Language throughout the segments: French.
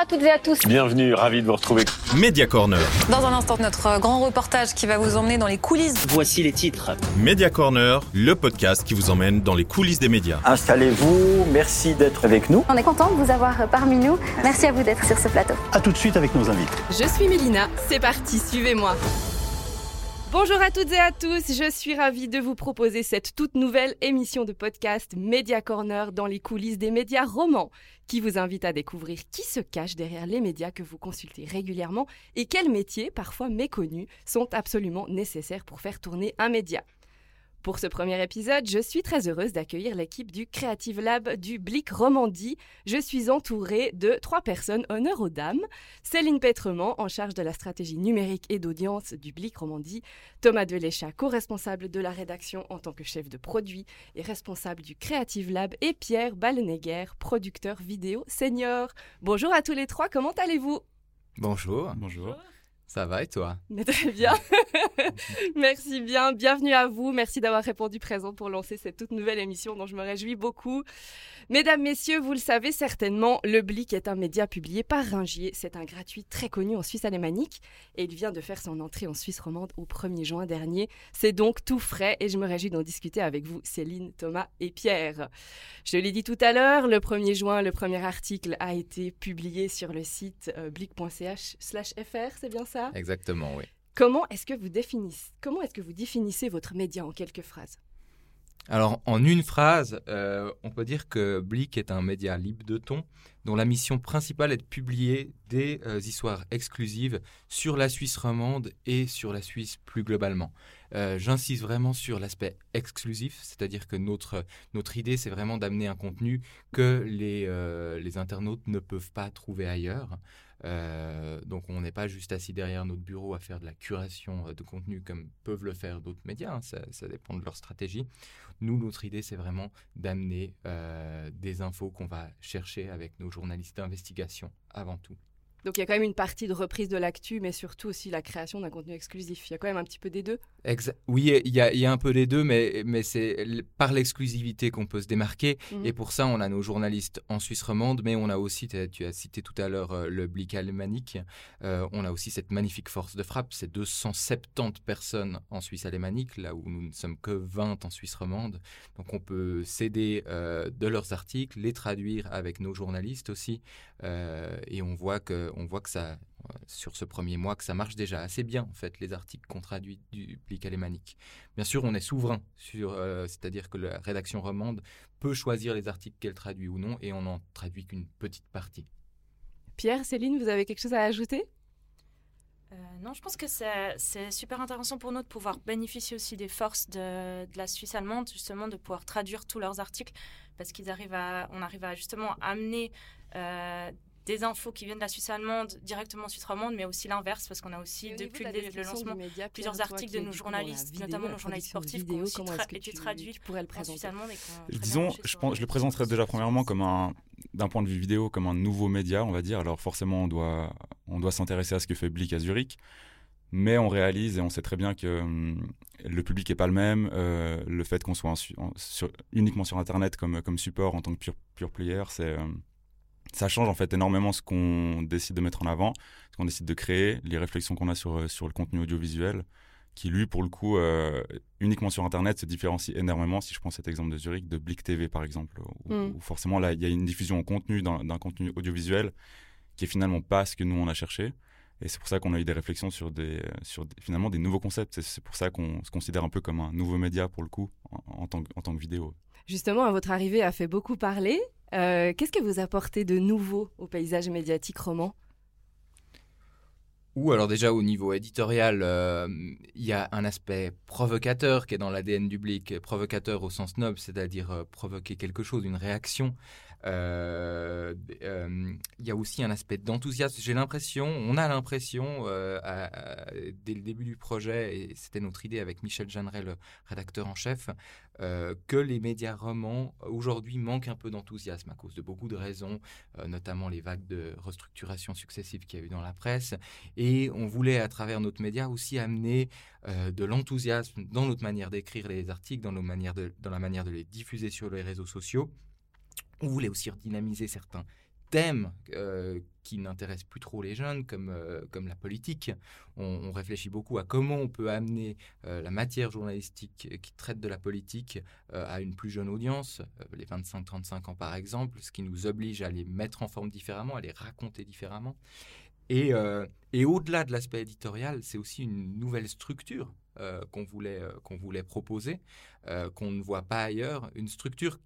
à toutes et à tous. Bienvenue, ravi de vous retrouver. Media Corner. Dans un instant, notre grand reportage qui va vous emmener dans les coulisses. Voici les titres. Media Corner, le podcast qui vous emmène dans les coulisses des médias. Installez-vous, merci d'être avec nous. On est content de vous avoir parmi nous. Merci à vous d'être sur ce plateau. A tout de suite avec nos invités. Je suis Mélina, c'est parti, suivez-moi. Bonjour à toutes et à tous, je suis ravie de vous proposer cette toute nouvelle émission de podcast Media Corner dans les coulisses des médias romans, qui vous invite à découvrir qui se cache derrière les médias que vous consultez régulièrement et quels métiers, parfois méconnus, sont absolument nécessaires pour faire tourner un média. Pour ce premier épisode, je suis très heureuse d'accueillir l'équipe du Creative Lab du Blic Romandie. Je suis entourée de trois personnes, honneur aux dames. Céline Pétrement, en charge de la stratégie numérique et d'audience du Blic Romandie. Thomas Deléchat, co-responsable de la rédaction en tant que chef de produit et responsable du Creative Lab. Et Pierre Ballenegger, producteur vidéo senior. Bonjour à tous les trois, comment allez-vous? Bonjour. Bonjour. Ça va et toi? Mais Très bien. Merci bien. Bienvenue à vous. Merci d'avoir répondu présent pour lancer cette toute nouvelle émission dont je me réjouis beaucoup. Mesdames, Messieurs, vous le savez certainement, Le Blic est un média publié par Ringier. C'est un gratuit très connu en Suisse alémanique et il vient de faire son entrée en Suisse romande au 1er juin dernier. C'est donc tout frais et je me réjouis d'en discuter avec vous, Céline, Thomas et Pierre. Je l'ai dit tout à l'heure, le 1er juin, le premier article a été publié sur le site euh, blic.ch/fr, c'est bien ça? Exactement, oui. Comment est-ce que vous définissez, comment est-ce que vous définissez votre média en quelques phrases? Alors, en une phrase, euh, on peut dire que Blick est un média libre de ton dont la mission principale est de publier des euh, histoires exclusives sur la Suisse romande et sur la Suisse plus globalement. Euh, J'insiste vraiment sur l'aspect exclusif, c'est-à-dire que notre, notre idée, c'est vraiment d'amener un contenu que les, euh, les internautes ne peuvent pas trouver ailleurs. Euh, donc on n'est pas juste assis derrière notre bureau à faire de la curation euh, de contenu comme peuvent le faire d'autres médias, hein, ça, dépend de leur stratégie. Nous, notre idée, c'est vraiment d'amener euh, des infos qu'on va chercher avec nos journalistes d'investigation avant tout. Donc il y a quand même une partie de reprise de l'actu, mais surtout aussi la création d'un contenu exclusif. Il y a quand même un petit peu des deux. Exa oui, il y, a, il y, a, un peu des deux, mais, mais c'est par l'exclusivité qu'on peut se démarquer. -hmm. Et pour ça, on a nos journalistes en Suisse romande, mais on a aussi, tu as cité tout à l'heure euh, le Blick alémanique, euh, on a aussi cette magnifique force de frappe, c'est 270 personnes en Suisse alémanique, là où nous ne sommes que 20 en Suisse romande. Donc on peut s'aider euh, de leurs articles, les traduire avec nos journalistes aussi, et on voit que on voit que ça, sur ce premier mois, que ça marche déjà assez bien, en fait, les articles qu'on traduit du public alémanique. Bien sûr, on est souverain, sur, euh, c'est-à-dire que la rédaction romande peut choisir les articles qu'elle traduit ou non, et on n'en traduit qu'une petite partie. Pierre, Céline, vous avez quelque chose à ajouter? Euh, non, je pense que c'est super intéressant pour nous de pouvoir bénéficier aussi des forces de, de, la Suisse allemande, justement, de pouvoir traduire tous leurs articles, parce qu'ils arrivent à, on arrive à justement amener euh, des infos qui viennent de la Suisse allemande directement en Suisse romande, mais aussi l'inverse, parce qu'on a aussi, depuis le, le, lancement, média, plusieurs articles de nos journalistes, vidéo, notamment nos journalistes sportifs, vidéo, qui ont aussi tra été traduits tu pourrais le présenter. en Suisse allemande. Et Disons, je, pense, je le présenterais déjà premièrement comme un, d'un point de vue vidéo, comme un nouveau média, on va dire. Alors forcément, on doit, on doit s'intéresser à ce que fait Blick à Zurich. Mais on réalise et on sait très bien que hum, le public n'est pas le même. Euh, le fait qu'on soit en, en, sur, uniquement sur Internet comme, comme support en tant que pure, pure player, c'est... Euh, ça change en fait énormément ce qu'on décide de mettre en avant, ce qu'on décide de créer, les réflexions qu'on a sur, sur le contenu audiovisuel, qui lui, pour le coup, euh, uniquement sur Internet, se différencie énormément. Si je prends cet exemple de Zurich, de Blick TV par exemple, où, mm. où forcément là, il y a une diffusion en contenu d'un contenu audiovisuel qui est finalement pas ce que nous on a cherché. Et c'est pour ça qu'on a eu des réflexions sur, des, sur des, finalement des nouveaux concepts. C'est pour ça qu'on se considère un peu comme un nouveau média pour le coup, en, en, tant, en tant que vidéo. Justement, à votre arrivée a fait beaucoup parler. Euh, Qu'est-ce que vous apportez de nouveau au paysage médiatique roman? Ou alors déjà au niveau éditorial, il euh, y a un aspect provocateur qui est dans l'ADN du Blick, provocateur au sens noble, c'est-à-dire euh, provoquer quelque chose, une réaction. Il euh, euh, y a aussi un aspect d'enthousiasme. J'ai l'impression, on a l'impression, euh, dès le début du projet, et c'était notre idée avec Michel Jeanneret, le rédacteur en chef, que les médias romans aujourd'hui manquent un peu d'enthousiasme à cause de beaucoup de raisons, notamment les vagues de restructuration successives qu'il y a eu dans la presse. Et on voulait, à travers notre média, aussi amener de l'enthousiasme dans notre manière d'écrire les articles, dans, nos manières dans la manière de les diffuser sur les réseaux sociaux. On voulait aussi redynamiser certains thèmes euh, qui n'intéressent plus trop les jeunes, comme, euh, comme la politique. On, réfléchit beaucoup à comment on peut amener euh, la matière journalistique qui traite de la politique à une plus jeune audience, les 25-35 ans par exemple, ce qui nous oblige à les mettre en forme différemment, à les raconter différemment. Et, et au-delà de l'aspect éditorial, c'est aussi une nouvelle structure qu'on voulait, qu'on voulait proposer, qu'on ne voit pas ailleurs, une structure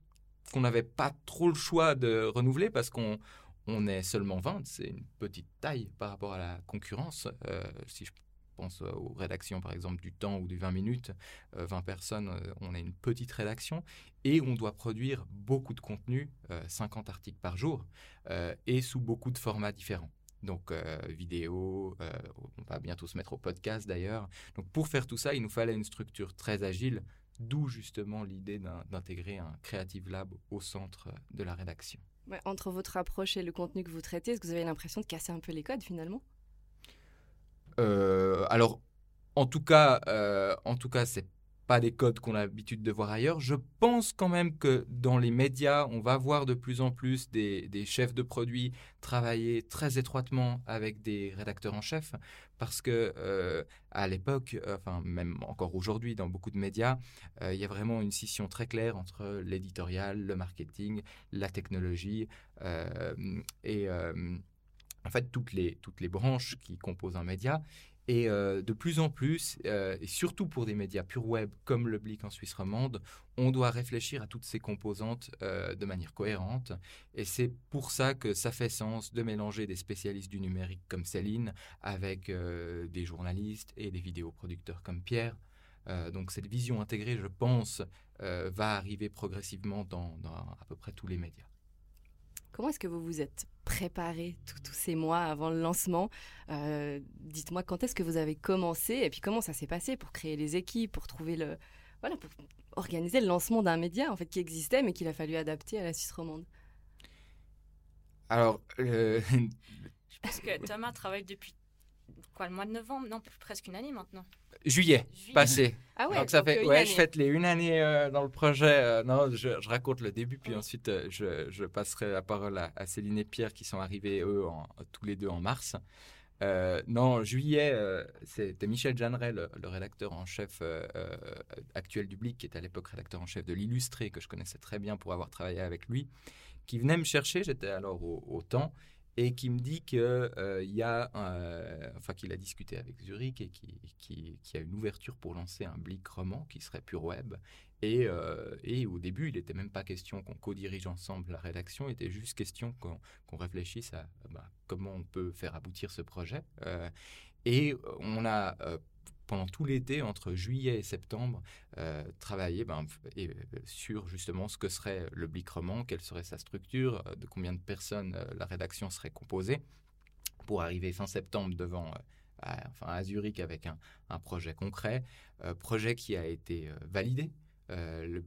qu'on n'avait pas trop le choix de renouveler parce qu'on on est seulement 20, c'est une petite taille par rapport à la concurrence. Euh, si je pense aux rédactions par exemple du temps ou du 20 minutes, 20 euh, personnes, euh, on a une petite rédaction et on doit produire beaucoup de contenu, 50 articles par jour et sous beaucoup de formats différents. Donc vidéo, on va bientôt se mettre au podcast d'ailleurs. Donc pour faire tout ça, il nous fallait une structure très agile D'où justement l'idée d'intégrer un Creative Lab au centre de la rédaction. entre votre approche et le contenu que vous traitez, est-ce que vous avez l'impression de casser un peu les codes finalement? Euh, Alors, en tout cas, euh, en tout cas, c'est pas des codes qu'on a l'habitude de voir ailleurs. Je pense quand même que dans les médias, on va voir de plus en plus des, chefs de produits travailler très étroitement avec des rédacteurs en chef, parce que euh, à l'époque, enfin même encore aujourd'hui dans beaucoup de médias, euh, il y a vraiment une scission très claire entre l'éditorial, le marketing, la technologie euh, et en fait toutes les toutes les branches qui composent un média. Et euh, de plus en plus, euh, et surtout pour des médias pure web comme le Blick en Suisse romande, on doit réfléchir à toutes ces composantes euh, de manière cohérente. Et c'est pour ça que ça fait sens de mélanger des spécialistes du numérique comme Céline avec des journalistes et des vidéoproducteurs comme Pierre. donc cette vision intégrée, je pense, va arriver progressivement dans à peu près tous les médias. Comment est-ce que vous vous êtes préparé tous ces mois avant le lancement euh, Dites-moi quand est-ce que vous avez commencé et puis comment ça s'est passé pour créer les équipes, pour trouver le, voilà, pour organiser le lancement d'un média en fait qui existait mais qu'il a fallu adapter à la Suisse romande? Alors, je pense que Thomas travaille depuis quoi le mois de novembre, non presque une année maintenant. Juillet, passé. Ah ouais. Donc ça fait, ouais, je fête les une année euh, dans le projet. Euh, non, je, raconte le début, puis ensuite euh, je, je, passerai la parole à, Céline et Pierre qui sont arrivés eux en, tous les deux en mars. non, juillet, c'était Michel Jeanneret, le, rédacteur en chef actuel du Blic, qui était à l'époque rédacteur en chef de l'Illustré, que je connaissais très bien pour avoir travaillé avec lui, qui venait me chercher. J'étais alors au, au temps et qui me dit qu'il euh, y a, enfin qu'il a discuté avec Zurich et qui, qui, a une ouverture pour lancer un Blick roman qui serait pur web. Et, euh, et au début, il n'était même pas question qu'on co-dirige ensemble la rédaction, il était juste question qu'on réfléchisse à bah, comment on peut faire aboutir ce projet. Euh, et on a pendant tout l'été, entre juillet et septembre, euh, travailler ben, euh, sur justement ce que serait le Blicrement, quelle serait sa structure, euh, de combien de personnes la rédaction serait composée, pour arriver fin septembre devant à, enfin, à Zurich avec un projet concret, projet qui a été validé euh,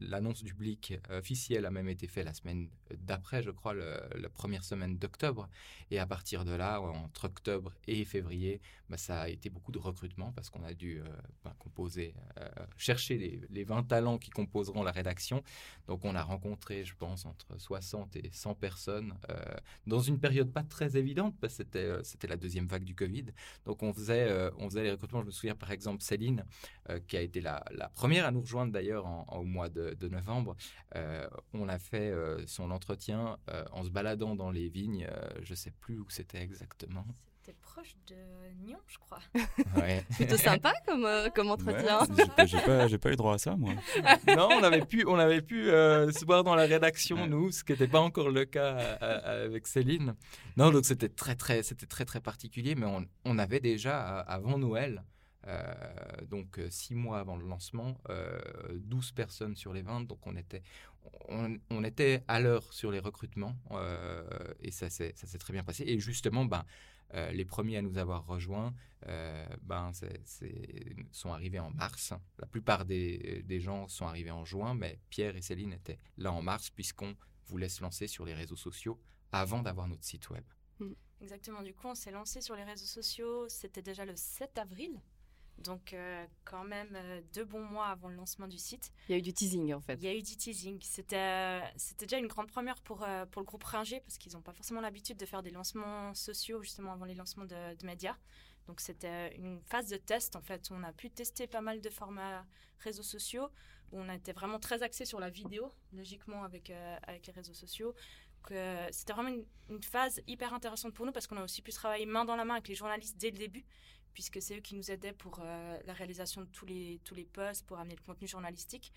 l'annonce du Blick officiel a même été faite la semaine d'après, je crois, la première semaine d'octobre. Et à partir de là, entre octobre et février, bah, ça a été beaucoup de recrutement parce qu'on a dû euh, bah, composer, euh, chercher les, les, 20 talents qui composeront la rédaction. Donc on a rencontré, je pense, entre 60 et 100 personnes dans une période pas très évidente parce que c'était, la deuxième vague du Covid. Donc on faisait, on faisait les recrutements. Je me souviens par exemple Céline, qui a été la première à nous rejoindre d'ailleurs au mois de, novembre. Euh, on a fait euh, son entretien euh, en se baladant dans les vignes. je ne sais plus où c'était exactement. C'était proche de Nyon, je crois. Ouais. Plutôt sympa comme, comme entretien. j'ai pas, pas, eu droit à ça, moi. non, on avait pu, on avait pu se voir dans la rédaction, nous, ce qui n'était pas encore le cas avec Céline. Non, donc c'était très, très, c'était très, très particulier, mais on, on avait déjà, avant Noël, euh, donc euh, six mois avant le lancement, 12 euh, personnes sur les 20, donc on était, on, était à l'heure sur les recrutements et ça s'est très bien passé. Et justement, ben, les premiers à nous avoir rejoints ben, sont arrivés en mars. La plupart des, des, gens sont arrivés en juin, mais Pierre et Céline étaient là en mars puisqu'on voulait se lancer sur les réseaux sociaux avant d'avoir notre site web. Exactement, du coup on s'est lancé sur les réseaux sociaux, c'était déjà le 7 avril Donc, quand même deux bons mois avant le lancement du site. Il y a eu du teasing, en fait. Il y a eu du teasing. C'était c'était déjà une grande première pour, pour le groupe Ringer, parce qu'ils n'ont pas forcément l'habitude de faire des lancements sociaux, justement, avant les lancements de, de médias. Donc, c'était une phase de test, en fait, où on a pu tester pas mal de formats réseaux sociaux, où on a été vraiment très axé sur la vidéo, logiquement, avec, avec les réseaux sociaux c'était vraiment une, phase hyper intéressante pour nous parce qu'on a aussi pu travailler main dans la main avec les journalistes dès le début, puisque c'est eux qui nous aidaient pour euh, la réalisation de tous les, tous les posts, pour amener le contenu journalistique.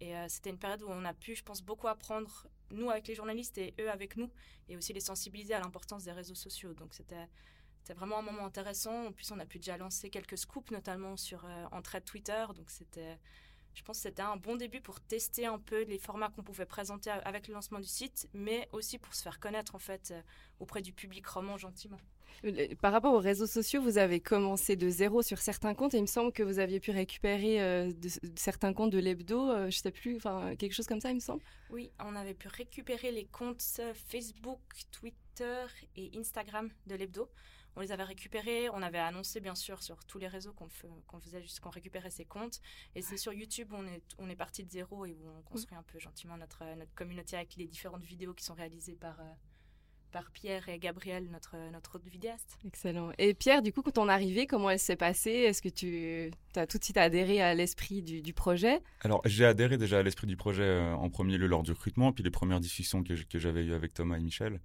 Et euh, c'était une période où on a pu, je pense, beaucoup apprendre, nous avec les journalistes et eux avec nous, et aussi les sensibiliser à l'importance des réseaux sociaux. Donc c'était vraiment un moment intéressant. En plus, on a pu déjà lancer quelques scoops, notamment sur euh, en trait Twitter. Donc c'était je pense que c'était un bon début pour tester un peu les formats qu'on pouvait présenter avec le lancement du site, mais aussi pour se faire connaître en fait euh, auprès du public roman gentiment. Euh, par rapport aux réseaux sociaux, vous avez commencé de zéro sur certains comptes et il me semble que vous aviez pu récupérer euh, de, certains comptes de l'hebdo, je je sais plus, enfin quelque chose comme ça, il me semble. Oui, on avait pu récupérer les comptes Facebook, Twitter et Instagram de l'hebdo on les avait récupérés. On avait annoncé, bien sûr, sur tous les réseaux qu'on faisait juste qu'on récupérait ces comptes. Et c'est sur YouTube où on est, on est parti de zéro et où on construit un peu gentiment notre, notre communauté avec les différentes vidéos qui sont réalisées par, euh, par Pierre et Gabriel, notre, notre autre vidéaste. Excellent. Et Pierre, du coup, quand on est arrivé, comment elle s'est passée? Est-ce que tu as tout de suite adhéré à l'esprit du, projet? Alors, j'ai adhéré déjà à l'esprit du projet euh, en premier lieu lors du recrutement, puis les premières discussions que, que j'avais eues avec Thomas et Michel.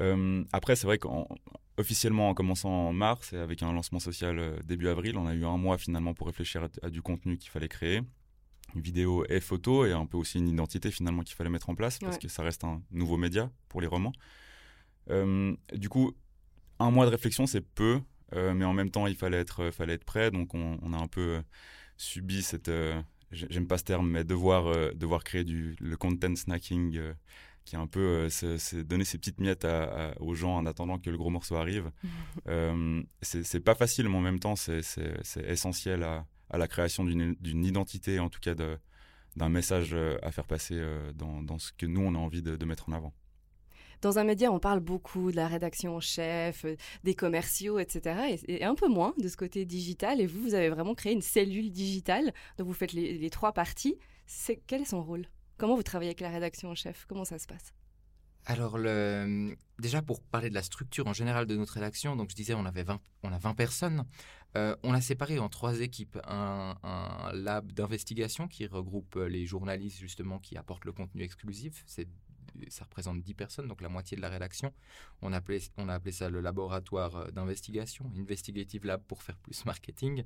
Euh, après, c'est vrai qu'officiellement, en, commençant en mars et avec un lancement social euh, début avril, on a eu un mois finalement pour réfléchir à, du contenu qu'il fallait créer, une vidéo et photo, et un peu aussi une identité finalement qu'il fallait mettre en place, parce que ça reste un nouveau média pour les romans. Euh, du coup, un mois de réflexion, c'est peu, mais en même temps, il fallait être, fallait être prêt, donc on, on a un peu subi cette j'aime pas ce terme, mais devoir, devoir créer du, le content snacking qui est un peu euh, donner ces petites miettes aux gens en attendant que le gros morceau arrive. euh, c'est pas facile, mais en même temps, c'est essentiel à, la création d'une identité, en tout cas d'un message euh, à faire passer euh, dans, ce que nous, on a envie de, mettre en avant. Dans un média, on parle beaucoup de la rédaction en chef, des commerciaux, etc. Et, un peu moins de ce côté digital. Et vous, vous avez vraiment créé une cellule digitale dont vous faites les, trois parties. Quel est son rôle? Comment vous travaillez avec la rédaction en chef? Comment ça se passe? Alors, déjà pour parler de la structure en général de notre rédaction, donc je disais on avait 20, on a 20 personnes. Euh, on a séparé en trois équipes un, un lab d'investigation qui regroupe les journalistes justement qui apportent le contenu exclusif. C'est ça représente 10 personnes, donc la moitié de la rédaction. On a appelé, on a appelé ça le laboratoire euh, d'investigation, Investigative Lab pour faire plus marketing.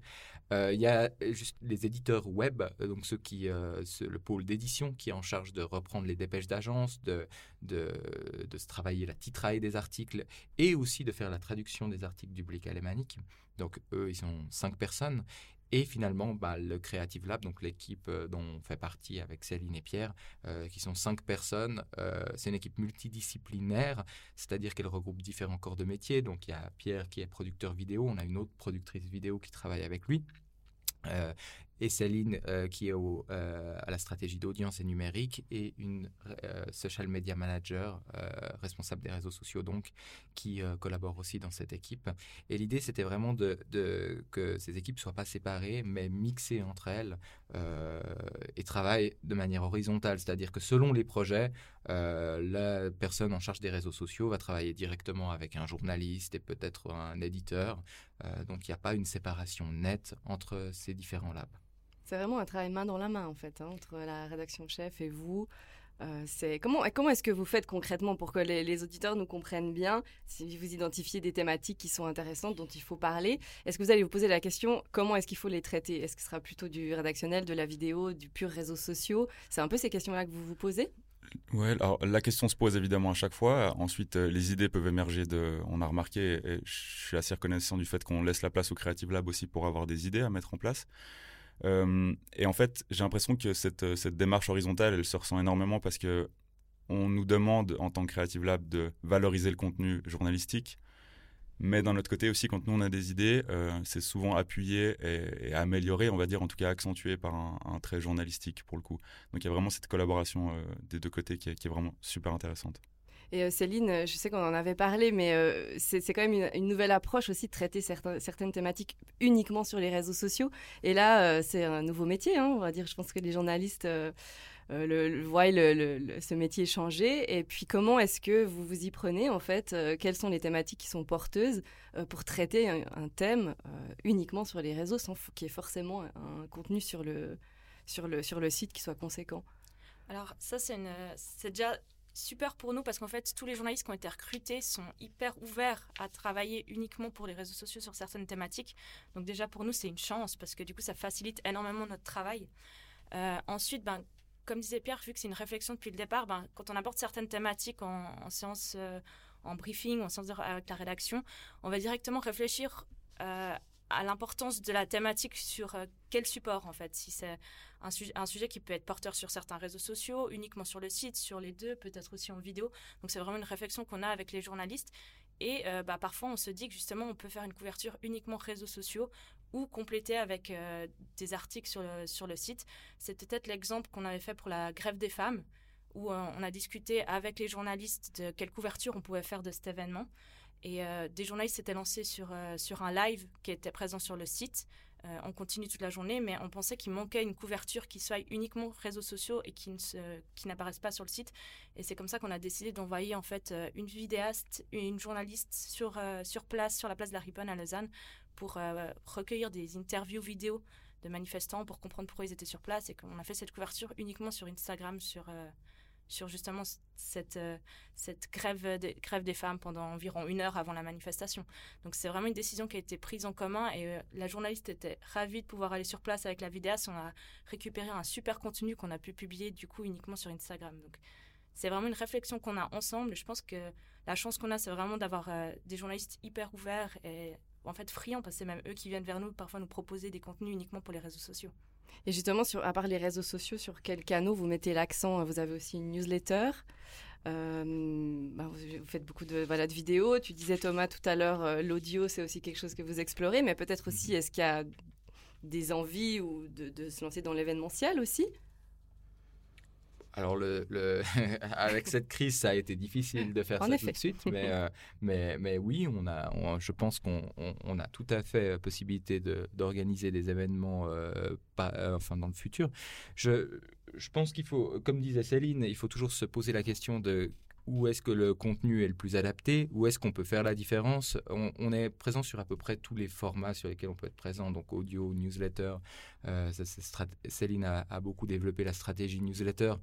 Euh, il y a juste les éditeurs web, euh, donc ceux qui, le pôle d'édition qui est en charge de reprendre les dépêches d'agence, de, de, se travailler la titraille des articles et aussi de faire la traduction des articles du blick alémanique. Donc eux, ils sont cinq personnes. Et finalement, bah, le Creative Lab, donc l'équipe euh, dont on fait partie avec Céline et Pierre, euh, qui sont cinq personnes, euh, c'est une équipe multidisciplinaire, c'est-à-dire qu'elle regroupe différents corps de métier. Donc il y a Pierre qui est producteur vidéo, on a une autre productrice vidéo qui travaille avec lui et Céline euh, qui est euh, à la stratégie d'audience et numérique et une euh, social media manager responsable des réseaux sociaux donc qui collabore aussi dans cette équipe. Et l'idée c'était vraiment de, que ces équipes soient pas séparées mais mixées entre elles et travaillent de manière horizontale, c'est-à-dire que selon les projets, la personne en charge des réseaux sociaux va travailler directement avec un journaliste et peut-être un éditeur. donc il n'y a pas une séparation nette entre ces différents labs. C'est vraiment un travail main dans la main, en fait, hein, entre la rédaction chef et vous. Euh, c'est comment, comment est-ce que vous faites concrètement pour que les, auditeurs nous comprennent bien Si vous identifiez des thématiques qui sont intéressantes, dont il faut parler, est-ce que vous allez vous poser la question comment est-ce qu'il faut les traiter? Est-ce que ce sera plutôt du rédactionnel, de la vidéo, du pur réseau sociaux C'est un peu ces questions-là que vous vous posez? Ouais, alors la question se pose évidemment à chaque fois. Ensuite, euh, les idées peuvent émerger de. On a remarqué, et je suis assez reconnaissant du fait qu'on laisse la place au Creative Lab aussi pour avoir des idées à mettre en place. Euh, et en fait, j'ai l'impression que cette, cette, démarche horizontale, elle se ressent énormément parce que on nous demande en tant que Creative Lab de valoriser le contenu journalistique, mais d'un autre côté aussi, quand nous on a des idées, euh, c'est souvent appuyé et, amélioré, on va dire, en tout cas accentué par un, trait journalistique pour le coup. Donc il y a vraiment cette collaboration euh, des deux côtés qui est, vraiment super intéressante. Et euh, Céline, je sais qu'on en avait parlé, mais euh, c'est quand même une, nouvelle approche aussi de traiter certaines thématiques uniquement sur les réseaux sociaux. Et là, c'est un nouveau métier, hein, on va dire. Je pense que les journalistes voient ce métier changer. Et puis, comment est-ce que vous vous y prenez, en fait Quelles sont les thématiques qui sont porteuses pour traiter un, thème uniquement sur les réseaux sans qu'il y ait forcément un contenu sur le, sur le, sur le site qui soit conséquent? Alors ça, c'est déjà super pour nous parce qu'en fait, tous les journalistes qui ont été recrutés sont hyper ouverts à travailler uniquement pour les réseaux sociaux sur certaines thématiques. Donc déjà, pour nous, c'est une chance parce que du coup, ça facilite énormément notre travail. Euh, ensuite, ben, comme disait Pierre, vu que c'est une réflexion depuis le départ, ben, quand on aborde certaines thématiques en, séance, euh, en briefing, en séance avec la rédaction, on va directement réfléchir euh, à l'importance de la thématique sur quel support en fait. Si c'est un, sujet qui peut être porteur sur certains réseaux sociaux, uniquement sur le site, sur les deux, peut-être aussi en vidéo. Donc c'est vraiment une réflexion qu'on a avec les journalistes. Et euh, bah, parfois on se dit que justement on peut faire une couverture uniquement réseaux sociaux ou compléter avec euh, des articles sur le, sur le site. C'est peut-être l'exemple qu'on avait fait pour la grève des femmes où euh, on a discuté avec les journalistes de quelle couverture on pouvait faire de cet événement. Et des journalistes s'étaient lancés sur, sur un live qui était présent sur le site euh, on continue toute la journée, mais on pensait qu'il manquait une couverture qui soit uniquement réseaux sociaux et qui, n'apparaisse pas sur le site. Et c'est comme ça qu'on a décidé d'envoyer en fait euh, une vidéaste, une journaliste sur, euh, sur place, sur la place de la Riponne à Lausanne, pour recueillir des interviews vidéo de manifestants pour comprendre pourquoi ils étaient sur place et qu'on a fait cette couverture uniquement sur Instagram, sur, sur justement cette, euh, cette grève, grève des femmes pendant environ une heure avant la manifestation. Donc c'est vraiment une décision qui a été prise en commun et euh, la journaliste était ravie de pouvoir aller sur place avec la vidéaste. On a récupéré un super contenu qu'on a pu publier du coup uniquement sur Instagram. Donc c'est vraiment une réflexion qu'on a ensemble. Je pense que la chance qu'on a, c'est vraiment d'avoir euh, des journalistes hyper ouverts et en fait friands parce que c'est même eux qui viennent vers nous parfois nous proposer des contenus uniquement pour les réseaux sociaux. Et justement, sur, à part les réseaux sociaux, sur quels canaux vous mettez l'accent? Vous avez aussi une newsletter. Euh, bah, vous, faites beaucoup de, voilà, de vidéos. Tu disais Thomas tout à l'heure, euh, l'audio, c'est aussi quelque chose que vous explorez, mais peut-être aussi, mhm. est-ce qu'il y a des envies ou de se lancer dans l'événementiel aussi? Alors, le, avec cette crise, ça a été difficile de faire ça tout de suite, mais, euh, mais, mais oui, on a, je pense qu'on on, a tout à fait possibilité d'organiser des événements euh, pas, euh, enfin, dans le futur. Je, je pense qu'il faut, comme disait Céline, il faut toujours se poser la question de où est-ce que le contenu est le plus adapté, où est-ce qu'on peut faire la différence? On, est présent sur à peu près tous les formats sur lesquels on peut être présent, donc audio, newsletter. Euh, Céline a, beaucoup développé la stratégie newsletter,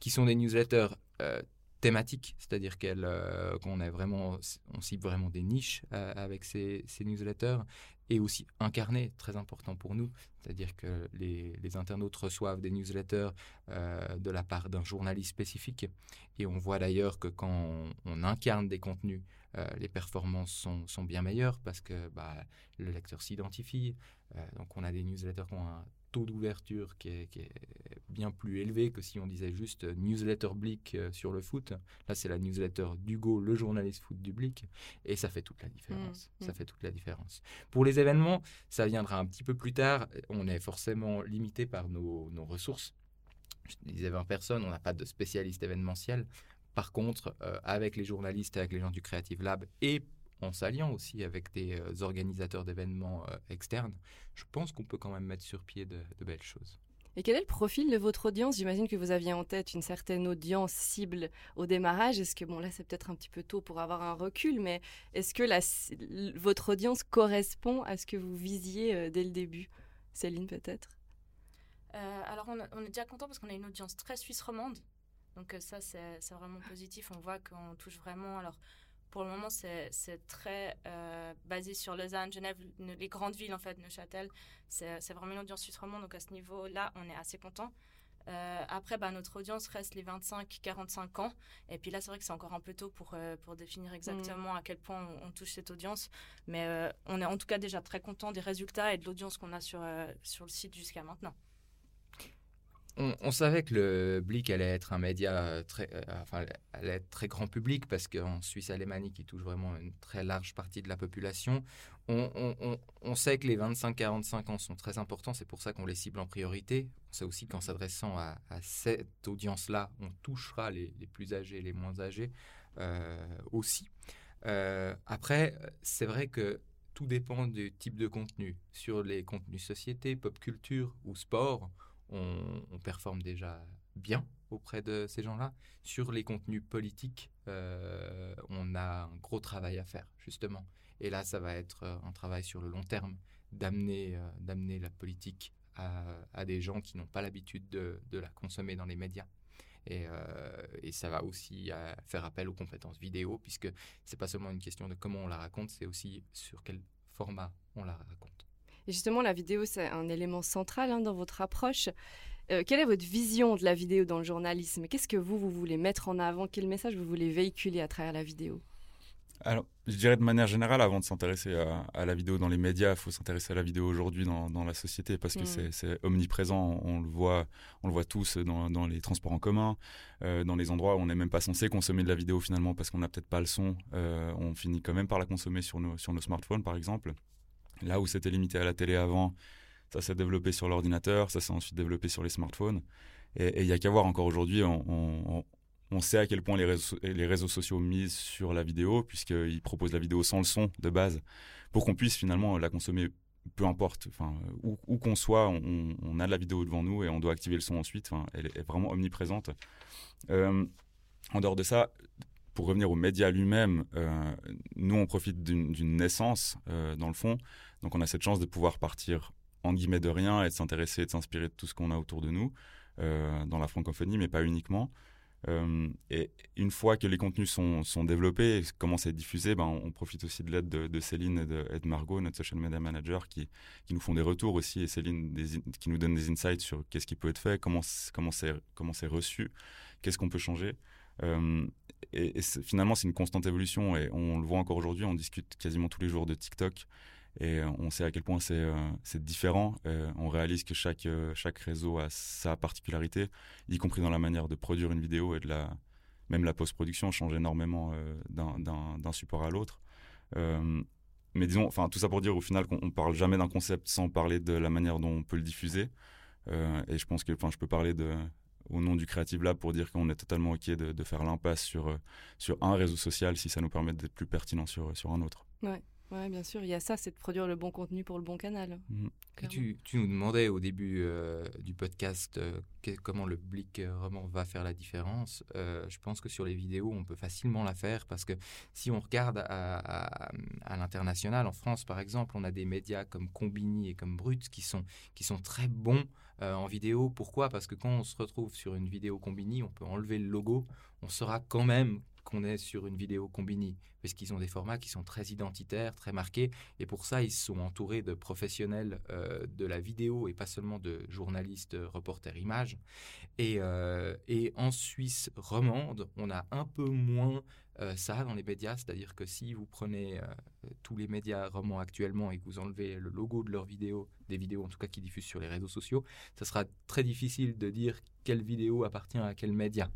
qui sont des newsletters euh, thématiques, c'est-à-dire euh, qu'on cible vraiment des niches avec ces, newsletters, et aussi incarné, très important pour nous. C'est-à-dire que les, internautes reçoivent des newsletters euh, de la part d'un journaliste spécifique. Et on voit d'ailleurs que quand on, incarne des contenus, euh, les performances sont, sont, bien meilleures parce que bah, le lecteur s'identifie. Euh, donc on a des newsletters qui ont un taux d'ouverture qui est, bien plus élevé que si on disait juste newsletter Blick euh, sur le foot. Là, c'est la newsletter d'Hugo, le journaliste foot du Blick, et ça fait toute la différence. Mmh, ça mmh. fait toute la différence. Pour les événements, ça viendra un petit peu plus tard. On est forcément limité par nos, ressources. Je disais 20 personnes, on n'a pas de spécialiste événementiel. Par contre, euh, avec les journalistes, avec les gens du Creative Lab et en s'alliant aussi avec des euh, organisateurs d'événements euh, externes, je pense qu'on peut quand même mettre sur pied de, belles choses. Et quel est le profil de votre audience? J'imagine que vous aviez en tête une certaine audience cible au démarrage. Est-ce que, bon là c'est peut-être un petit peu tôt pour avoir un recul, mais est-ce que votre audience correspond à ce que vous visiez euh, dès le début? Céline peut-être? Alors on, est déjà content parce qu'on a une audience très suisse romande. Donc ça c'est vraiment positif. On voit qu'on touche vraiment... alors pour le moment, c'est très euh, basé sur Lausanne, Genève, les grandes villes, en fait, Neuchâtel. C'est vraiment une audience suisse romande. Donc, à ce niveau-là, on est assez content. Euh, après, bah, notre audience reste les 25-45 ans. Et puis là, c'est vrai que c'est encore un peu tôt pour, euh, pour définir exactement mm. à quel point on, touche cette audience. Mais on est en tout cas déjà très content des résultats et de l'audience qu'on a sur, sur le site jusqu'à maintenant on, savait que le Blick allait être un média euh, très, euh, enfin, allait être très grand public parce qu'en Suisse alémanique, qui touche vraiment une très large partie de la population, on, sait que les 25-45 ans sont très importants, c'est pour ça qu'on les cible en priorité. On sait aussi qu'en s'adressant à, cette audience-là, on touchera les, plus âgés, les moins âgés. aussi. après, c'est vrai que tout dépend du type de contenu. Sur les contenus société, pop culture ou sport, on, performe déjà bien auprès de ces gens-là. Sur les contenus politiques, on a un gros travail à faire, justement. Et là, ça va être un travail sur le long terme d'amener d'amener la politique à, des gens qui n'ont pas l'habitude de, la consommer dans les médias. Et, euh, ça va aussi euh, faire appel aux compétences vidéo, puisque c'est pas seulement une question de comment on la raconte, c'est aussi sur quel format on la raconte. Et justement, la vidéo, c'est un élément central hein, dans votre approche. Euh, quelle est votre vision de la vidéo dans le journalisme? Qu'est-ce que vous, vous voulez mettre en avant? Quel message vous voulez véhiculer à travers la vidéo? Alors, je dirais de manière générale, avant de s'intéresser à, la vidéo dans les médias, il faut s'intéresser à la vidéo aujourd'hui dans, la société parce que mm. c'est omniprésent. On, le voit, on le voit tous dans, les transports en commun, euh, dans les endroits où on n'est même pas censé consommer de la vidéo finalement parce qu'on n'a peut-être pas le son. Euh, on finit quand même par la consommer sur nos, sur nos smartphones, par exemple. Là où c'était limité à la télé avant, ça s'est développé sur l'ordinateur, ça s'est ensuite développé sur les smartphones. Et il n'y a qu'à voir encore aujourd'hui, on, sait à quel point les réseaux, sociaux misent sur la vidéo, puisqu'ils proposent la vidéo sans le son de base, pour qu'on puisse finalement la consommer peu importe, enfin, où, qu'on soit, on, a la vidéo devant nous et on doit activer le son ensuite. Elle est vraiment omniprésente. Euh, en dehors de ça, pour revenir aux médias lui-même, euh, nous, on profite d'une naissance, euh, dans le fond. Donc, on a cette chance de pouvoir partir, en guillemets, de rien et de s'intéresser et de s'inspirer de tout ce qu'on a autour de nous, dans la francophonie, mais pas uniquement. Euh, et une fois que les contenus sont, développés et commencent à être diffusés, ben, on profite aussi de l'aide de, Céline et de, Margot, notre social media manager, qui, qui nous font des retours aussi, et Céline qui nous donne des insights sur qu'est-ce qui peut être fait, comment c'est reçu, qu'est-ce qu'on peut changer. Euh, et finalement, c'est une constante évolution et on le voit encore aujourd'hui. On discute quasiment tous les jours de TikTok et euh, on sait à quel point c'est euh, différent. Euh, on réalise que chaque, chaque réseau a sa particularité, y compris dans la manière de produire une vidéo et même la post-production change énormément d'un support à l'autre. mais disons, enfin, tout ça pour dire au final qu'on parle jamais d'un concept sans parler de la manière dont on peut le diffuser. et je pense que enfin, je peux parler au nom du Creative Lab pour dire qu'on est totalement OK de, de faire l'impasse sur, sur un réseau social si ça nous permet d'être plus pertinent sur, sur un autre. Ouais. Oui, bien sûr, il y a ça, c'est de produire le bon contenu pour le bon canal. Mhm. Tu, tu, nous demandais au début euh, du podcast euh, comment le public euh, vraiment va faire la différence. je pense que sur les vidéos, on peut facilement la faire parce que si on regarde à, à, l'international, en France par exemple, on a des médias comme Combini et comme Brut qui sont, qui sont très bons en vidéo. Pourquoi? Parce que quand on se retrouve sur une vidéo Combini, on peut enlever le logo, on saura quand même qu'on est sur une vidéo Combini, parce qu'ils ont des formats qui sont très identitaires, très marqués, et pour ça, ils sont entourés de professionnels euh, de la vidéo et pas seulement de journalistes, euh, reporters images. Et, euh, et en Suisse romande, on a un peu moins ça dans les médias, c'est-à-dire que si vous prenez tous les médias romans actuellement et que vous enlevez le logo de leurs vidéos, des vidéos en tout cas qui diffusent sur les réseaux sociaux, ça sera très difficile de dire quelle vidéo appartient à quel média.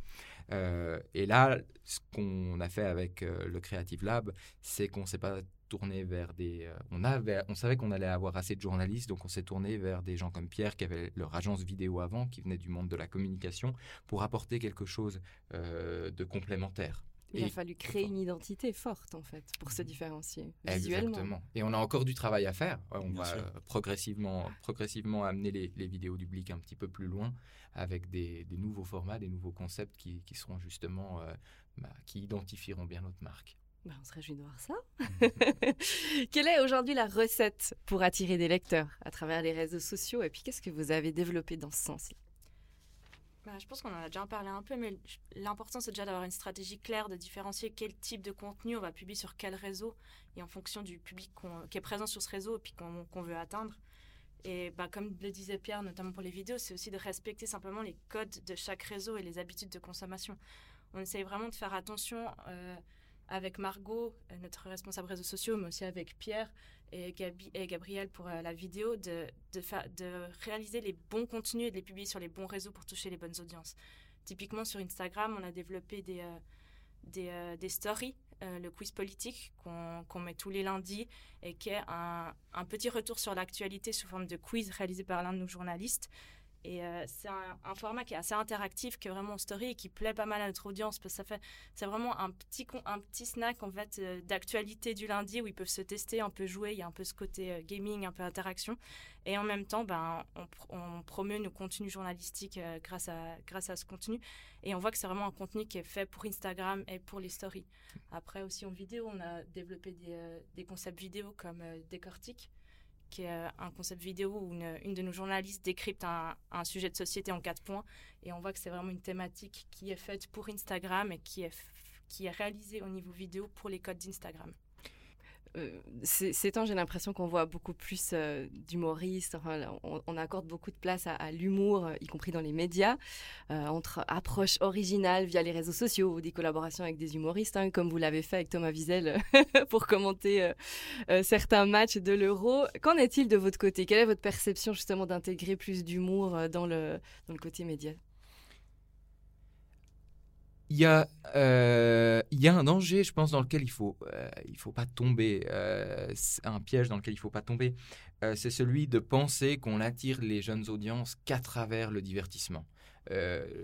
Euh, et là, ce qu'on a fait avec euh, le Creative Lab, c'est qu'on s'est pas tourné vers des. Euh, on, avait, on savait qu'on allait avoir assez de journalistes, donc on s'est tourné vers des gens comme Pierre, qui avait leur agence vidéo avant, qui venait du monde de la communication, pour apporter quelque chose de complémentaire. Il a fallu créer une identité forte, en fait, pour se différencier visuellement. Exactement. Et on a encore du travail à faire. On va progressivement, progressivement amener les, les, vidéos du Blick un petit peu plus loin avec des, des nouveaux formats, des nouveaux concepts qui, qui seront justement, euh, bah, qui identifieront bien notre marque. Bah, on se réjouit de voir ça. Quelle est aujourd'hui la recette pour attirer des lecteurs à travers les réseaux sociaux? Et puis, qu'est-ce que vous avez développé dans ce sens-là? Bah, je pense qu'on en a déjà parlé un peu, mais l'important c'est déjà d'avoir une stratégie claire de différencier quel type de contenu on va publier sur quel réseau et en fonction du public qui est présent sur ce réseau et qu'on veut atteindre. Et bah, comme le disait Pierre, notamment pour les vidéos, c'est aussi de respecter simplement les codes de chaque réseau et les habitudes de consommation. On essaye vraiment de faire attention euh, avec Margot, euh, notre responsable réseaux sociaux, mais aussi avec Pierre et, Gabi, et Gabriel pour euh, la vidéo, de, de, de réaliser les bons contenus et de les publier sur les bons réseaux pour toucher les bonnes audiences. Typiquement sur Instagram, on a développé des, des, des stories euh, le quiz politique qu'on met tous les lundis et qui est un, petit retour sur l'actualité sous forme de quiz réalisé par l'un de nos journalistes. Et euh, c'est un, format qui est assez interactif, qui est vraiment story et qui plaît pas mal à notre audience parce que ça fait, c'est vraiment un petit, un petit snack en fait euh, d'actualité du lundi où ils peuvent se tester, un peu jouer. Il y a un peu ce côté euh, gaming, un peu interaction. Et en même temps, ben, on, promeut nos contenus journalistiques grâce, à, grâce à ce contenu. Et on voit que c'est vraiment un contenu qui est fait pour Instagram et pour les stories. Après aussi en vidéo, on a développé des, des concepts vidéo comme Décortique qui est euh, un concept vidéo où une, de nos journalistes décrypte un, sujet de société en quatre points. Et on voit que c'est vraiment une thématique qui est faite pour Instagram et qui est, qui est réalisée au niveau vidéo pour les codes d'Instagram. Euh, ces temps, j'ai l'impression qu'on voit beaucoup plus euh, d'humoristes. On, accorde beaucoup de place à, l'humour, euh, y compris dans les médias, entre approches originales via les réseaux sociaux ou des collaborations avec des humoristes, hein, comme vous l'avez fait avec Thomas Wiesel pour commenter certains matchs de l'Euro. Qu'en est-il de votre côté? Quelle est votre perception justement d'intégrer plus d'humour dans le, dans le côté média? Il y, a, euh, il y a un danger, je pense, dans lequel il faut, euh, faut pas tomber, euh, un piège dans lequel il faut pas tomber, c'est celui de penser qu'on attire les jeunes audiences qu'à travers le divertissement.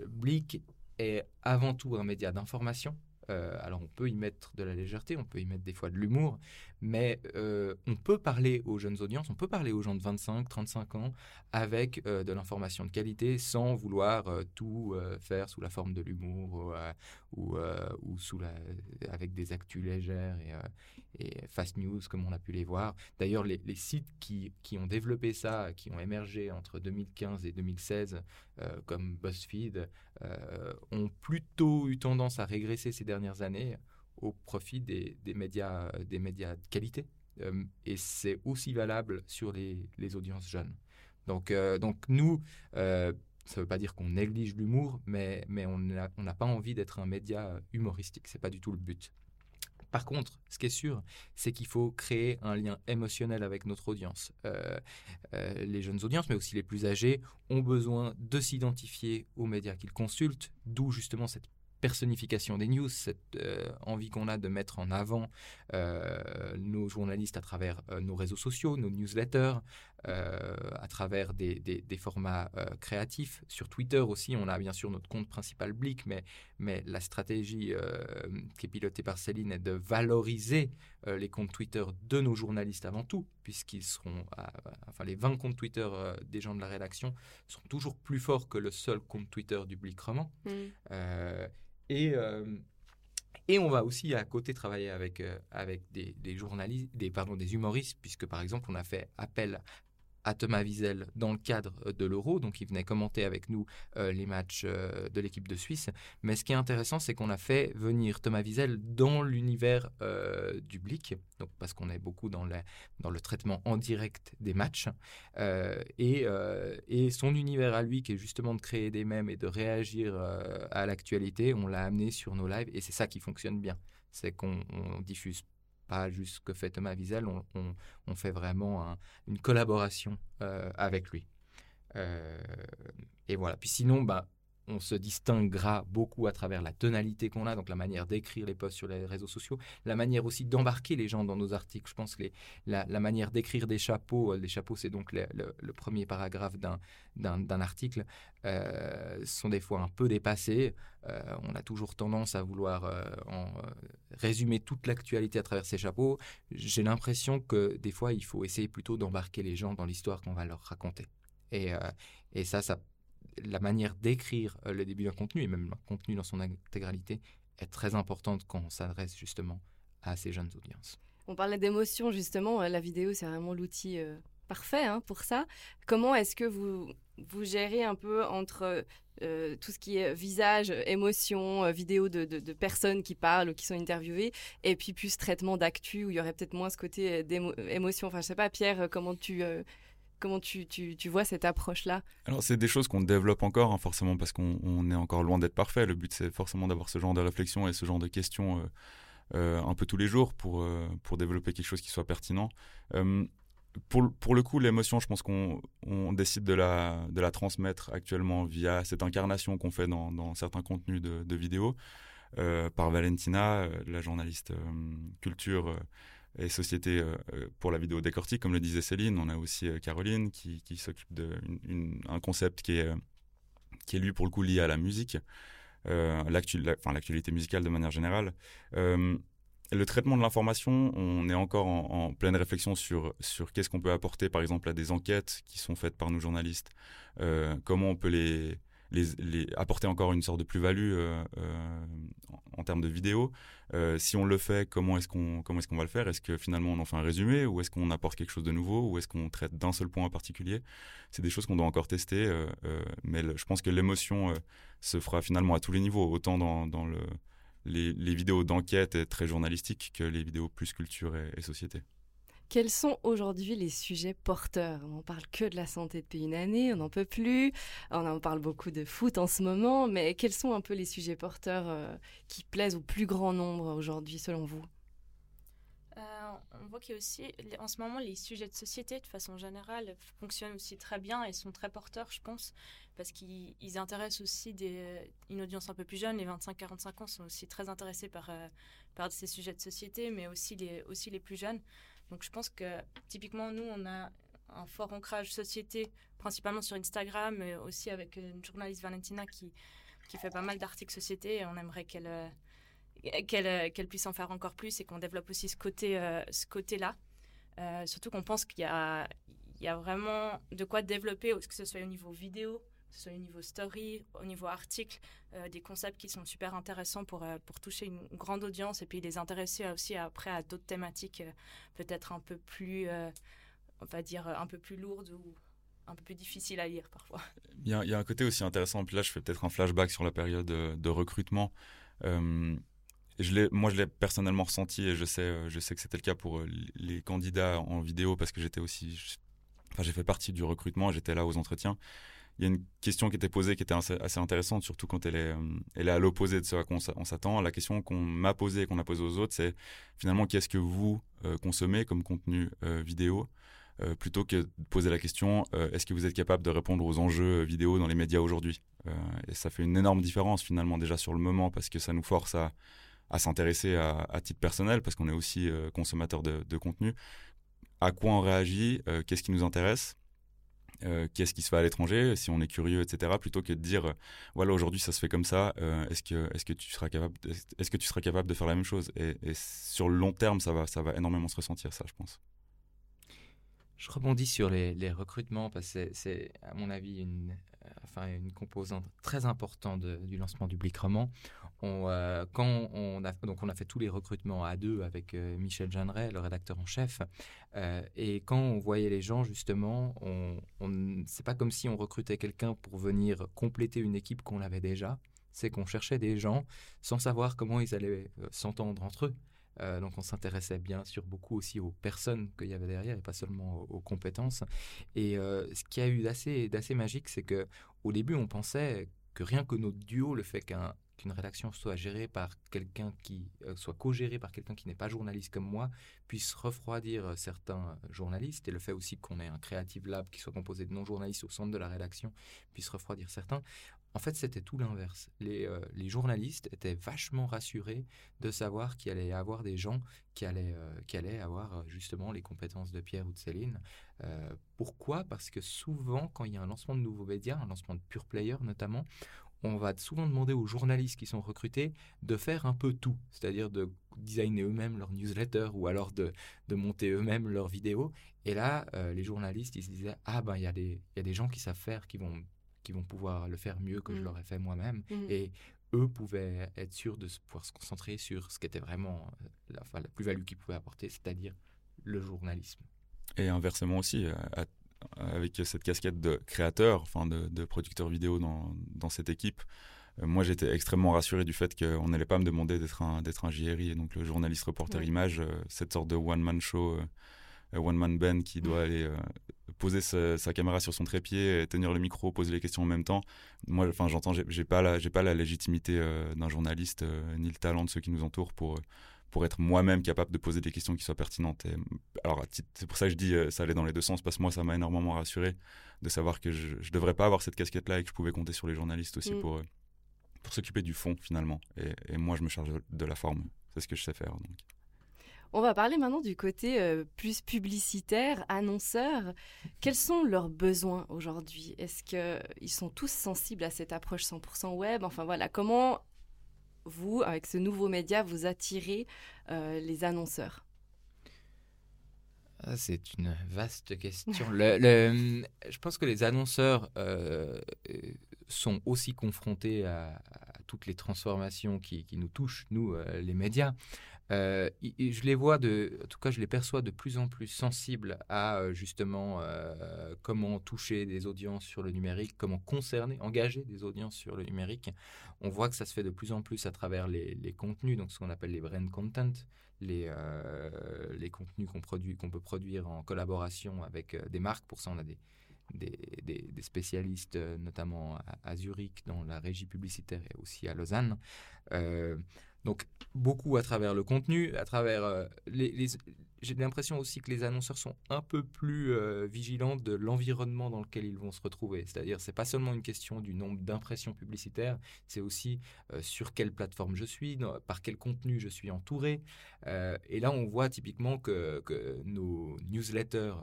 Blick est avant tout un média d'information, alors on peut y mettre de la légèreté, on peut y mettre des fois de l'humour, mais euh, on peut parler aux jeunes audiences, on peut parler aux gens de 25, 35 ans avec euh, de l'information de qualité sans vouloir tout faire sous la forme de l'humour ou, avec des actus légères et, fast news comme on a pu les voir. D'ailleurs, les, sites qui, ont développé ça, qui ont émergé entre 2015 et 2016, comme BuzzFeed, ont plutôt eu tendance à régresser ces dernières années au profit des, médias, des médias de qualité. Euh, et c'est aussi valable sur les, les audiences jeunes. Donc, euh, donc nous, euh, ça ne veut pas dire qu'on néglige l'humour, mais, mais on n'a pas envie d'être un média humoristique. C'est pas du tout le but. Par contre, ce qui est sûr, c'est qu'il faut créer un lien émotionnel avec notre audience. les jeunes audiences, mais aussi les plus âgés, ont besoin de s'identifier aux médias qu'ils consultent, d'où justement cette personnification des news, cette euh, envie qu'on a de mettre en avant euh, nos journalistes à travers euh, nos réseaux sociaux, nos newsletters, à travers des, formats créatifs. Sur Twitter aussi, on a bien sûr notre compte principal Blick, mais, mais la stratégie qui est pilotée par Céline est de valoriser les comptes Twitter de nos journalistes avant tout, puisqu'ils seront, enfin les 20 comptes Twitter des gens de la rédaction sont toujours plus forts que le seul compte Twitter du Blick roman. Mmh. Et, euh, et on va aussi à côté travailler avec, euh, avec des, des, journalistes, des, pardon, des humoristes, puisque par exemple on a fait appel Thomas Wiesel dans le cadre euh, de l'Euro. Donc, il venait commenter avec nous euh, les matchs euh, de l'équipe de Suisse. Mais ce qui est intéressant, c'est qu'on a fait venir Thomas Wiesel dans l'univers du Blick, donc parce qu'on est beaucoup dans, dans le traitement en direct des matchs. Et, et, son univers à lui, qui est justement de créer des mèmes et de réagir à l'actualité, on l'a amené sur nos lives et c'est ça qui fonctionne bien. C'est qu'on diffuse pas juste que fait Thomas Wiesel, on, fait vraiment une collaboration euh, avec lui. Euh, et voilà. Puis sinon, bah, on se distinguera beaucoup à travers la tonalité qu'on a, donc la manière d'écrire les posts sur les réseaux sociaux, la manière aussi d'embarquer les gens dans nos articles. Je pense que la, manière d'écrire des chapeaux, euh, les chapeaux c'est donc le, premier paragraphe d'un article, euh, sont des fois un peu dépassés. Euh, on a toujours tendance à vouloir en, résumer toute l'actualité à travers ces chapeaux. J'ai l'impression que des fois il faut essayer plutôt d'embarquer les gens dans l'histoire qu'on va leur raconter. Et, et ça, ça la manière d'écrire euh, le début d'un contenu, et même le contenu dans son intégralité, est très importante quand on s'adresse justement à ces jeunes audiences. On parlait d'émotion justement, euh, la vidéo c'est vraiment l'outil euh, parfait hein, pour ça. Comment est-ce que vous, vous gérez un peu entre tout ce qui est visage, émotion, vidéo de, de, personnes qui parlent ou qui sont interviewées, et puis plus traitement d'actu où il y aurait peut-être moins ce côté d'émotion. Enfin, je sais pas, Pierre, comment tu Comment tu, tu, vois cette approche-là? Alors, c'est des choses qu'on développe encore, hein, forcément, parce qu'on est encore loin d'être parfait. Le but, c'est forcément d'avoir ce genre de réflexion et ce genre de questions euh, euh, un peu tous les jours pour, euh, pour développer quelque chose qui soit pertinent. pour, pour le coup, l'émotion, je pense qu'on on décide de la, de la transmettre actuellement via cette incarnation qu'on fait dans, dans, certains contenus de, de vidéos par Valentina, la journaliste culture et société pour la vidéo décortique, comme le disait Céline. On a aussi Caroline qui, s'occupe d'un concept qui est, qui est lui pour le coup lié à la musique, l'actualité musicale de manière générale le traitement de l'information, on est encore en, pleine réflexion sur, sur qu'est-ce qu'on peut apporter, par exemple, à des enquêtes qui sont faites par nos journalistes, euh, comment on peut les, les, apporter encore une sorte de plus-value euh, euh, en, termes de vidéo. si on le fait, comment est-ce qu'on comment est-ce qu'on va le faire? Est-ce que finalement on en fait un résumé? Ou est-ce qu'on apporte quelque chose de nouveau? Ou est-ce qu'on traite d'un seul point en particulier? C'est des choses qu'on doit encore tester, mais je pense que l'émotion se fera finalement à tous les niveaux, autant dans, dans le les, vidéos d'enquête très journalistiques que les vidéos plus culture et, société. Quels sont aujourd'hui les sujets porteurs? On en parle que de la santé depuis une année, on n'en peut plus. On en parle beaucoup de foot en ce moment, mais quels sont un peu les sujets porteurs euh, qui plaisent au plus grand nombre aujourd'hui selon vous? On voit qu'il y a aussi, en ce moment, les sujets de société, de façon générale, fonctionnent aussi très bien et sont très porteurs, je pense, parce qu'ils intéressent aussi des, une audience un peu plus jeune. Les 25-45 ans sont aussi très intéressés par, euh, par ces sujets de société, mais aussi les, aussi les plus jeunes. Donc je pense que typiquement, nous, on a un fort ancrage société, principalement sur Instagram, mais aussi avec une journaliste Valentina qui, qui fait pas mal d'articles société. Et on aimerait qu'elle euh, euh, qu'elle puisse en faire encore plus et qu'on développe aussi ce côté euh, ce côté là surtout qu'on pense qu'il y a y a vraiment de quoi développer que ce soit au niveau vidéo ce soit au niveau story au niveau article des concepts qui sont super intéressants pour pour toucher une grande audience et puis les intéresser aussi après à d'autres thématiques peut-être un peu plus on va dire un peu plus lourdes ou un peu plus difficiles à lire parfois. Il y, a, un côté aussi intéressant, puis là je fais peut-être un flashback sur la période de, recrutement moi, je l'ai personnellement ressenti et je sais, euh, que c'était le cas pour euh, les candidats en vidéo parce que j'étais aussi, enfin, j'ai fait partie du recrutement, j'étais là aux entretiens. Il y a une question qui était posée qui était assez, intéressante, surtout quand elle est, euh, elle est à l'opposé de ce à quoi on s'attend. La question qu'on m'a posée et qu'on a posée aux autres, c'est finalement qu'est-ce que vous consommez comme contenu vidéo? Plutôt que de poser la question est-ce que vous êtes capable de répondre aux enjeux vidéo dans les médias aujourd'hui? Et ça fait une énorme différence finalement déjà sur le moment parce que ça nous force à à s'intéresser à, titre personnel, parce qu'on est aussi euh, consommateur de, contenu. À quoi on réagit euh, Qu'est-ce qui nous intéresse? Euh, qu'est-ce qui se fait à l'étranger, si on est curieux, etc. Plutôt que de dire, voilà, aujourd'hui ça se fait comme ça. est-ce que, est-ce que tu seras capable, est-ce que tu seras capable de faire la même chose? Et, sur le long terme, ça va, ça va énormément se ressentir, ça, je pense. Je rebondis sur les recrutements parce que c'est, à mon avis, une, enfin, une composante très importante du lancement du Blick Roman. On, euh, quand on a, donc on a fait tous les recrutements à deux avec euh, Michel Jeanneret, le rédacteur en chef. Euh, et quand on voyait les gens, justement, on, on c'est pas comme si on recrutait quelqu'un pour venir compléter une équipe qu'on avait déjà. C'est qu'on cherchait des gens sans savoir comment ils allaient s'entendre entre eux. Donc on s'intéressait bien sûr beaucoup aussi aux personnes qu'il y avait derrière et pas seulement aux, compétences. Et ce qui a eu d'assez, d'assez magique, c'est que au début on pensait que rien que notre duo, le fait qu'un qu'une rédaction soit gérée par quelqu'un qui euh, soit co-gérée par quelqu'un qui n'est pas journaliste comme moi puisse refroidir euh, certains journalistes et le fait aussi qu'on ait un creative lab qui soit composé de non-journalistes au centre de la rédaction puisse refroidir certains. En fait, c'était tout l'inverse. Les, euh, les, journalistes étaient vachement rassurés de savoir qu'il allait y avoir des gens qui allaient, qui allaient avoir justement les compétences de Pierre ou de Céline. pourquoi? Parce que souvent, quand il y a un lancement de nouveaux médias, un lancement de pure player notamment, on va souvent demander aux journalistes qui sont recrutés de faire un peu tout, c'est-à-dire de designer eux-mêmes leur newsletter ou alors de, monter eux-mêmes leurs vidéos. Et là, euh, les journalistes, ils se disaient, ah ben il y, a des, y a des gens qui savent faire, qui vont, qui vont pouvoir le faire mieux que je mm. l'aurais fait moi-même. Mm. Et eux pouvaient être sûrs de pouvoir se concentrer sur ce qui était vraiment euh, la, la plus-value qu'ils pouvaient apporter, c'est-à-dire le journalisme. Et inversement aussi, à, avec cette casquette de créateur, enfin de, producteur vidéo dans, dans cette équipe, euh, moi j'étais extrêmement rassuré du fait qu'on n'allait pas me demander d'être un, d'être un JRI, donc le journaliste reporter image, euh, cette sorte de one-man show, euh, one-man band qui doit aller poser sa, caméra sur son trépied, tenir le micro, poser les questions en même temps. Moi, enfin, j'entends, j'ai, pas la, j'ai pas la légitimité d'un journaliste ni le talent de ceux qui nous entourent pour pour être moi-même capable de poser des questions qui soient pertinentes. Et, alors, c'est pour ça que je dis euh, ça allait dans les deux sens, parce que moi, ça m'a énormément rassuré de savoir que je ne devrais pas avoir cette casquette-là et que je pouvais compter sur les journalistes aussi mm. pour, euh, pour s'occuper du fond, finalement. Et, moi, je me charge de la forme. C'est ce que je sais faire. Donc. On va parler maintenant du côté euh, plus publicitaire, annonceur. Quels sont leurs besoins aujourd'hui? Est-ce qu'ils sont tous sensibles à cette approche 100% web? Enfin voilà, comment vous, avec ce nouveau média, vous attirez euh, les annonceurs? Ah, c'est une vaste question. je pense que les annonceurs euh, sont aussi confrontés à, toutes les transformations qui, nous touchent, nous, les médias. Euh, je les vois, de, en tout cas, je les perçois de plus en plus sensibles à euh, justement euh, comment toucher des audiences sur le numérique, comment concerner, engager des audiences sur le numérique. On voit que ça se fait de plus en plus à travers les, contenus, donc ce qu'on appelle les brand content, les, contenus qu'on produit, qu'on peut produire en collaboration avec des marques. Pour ça, on a des, spécialistes, notamment à, Zurich, dans la régie publicitaire et aussi à Lausanne. Donc beaucoup à travers le contenu, à travers euh, les, j'ai l'impression aussi que les annonceurs sont un peu plus euh, vigilants de l'environnement dans lequel ils vont se retrouver. C'est-à-dire, c'est pas seulement une question du nombre d'impressions publicitaires, c'est aussi euh, sur quelle plateforme je suis, par quel contenu je suis entouré. et là, on voit typiquement que, que nos newsletters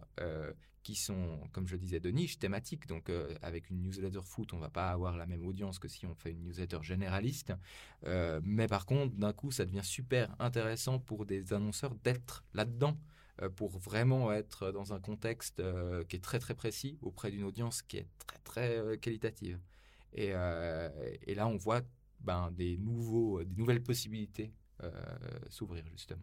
qui sont, comme je disais, de niche, thématiques. Donc, euh, avec une newsletter foot, on va pas avoir la même audience que si on fait une newsletter généraliste. Euh, mais par contre, d'un coup, ça devient super intéressant pour des annonceurs d'être là-dedans euh, pour vraiment être dans un contexte qui est très très précis auprès d'une audience qui est très très qualitative. Et, et, là, on voit ben, des, nouveaux, des nouvelles possibilités s'ouvrir justement.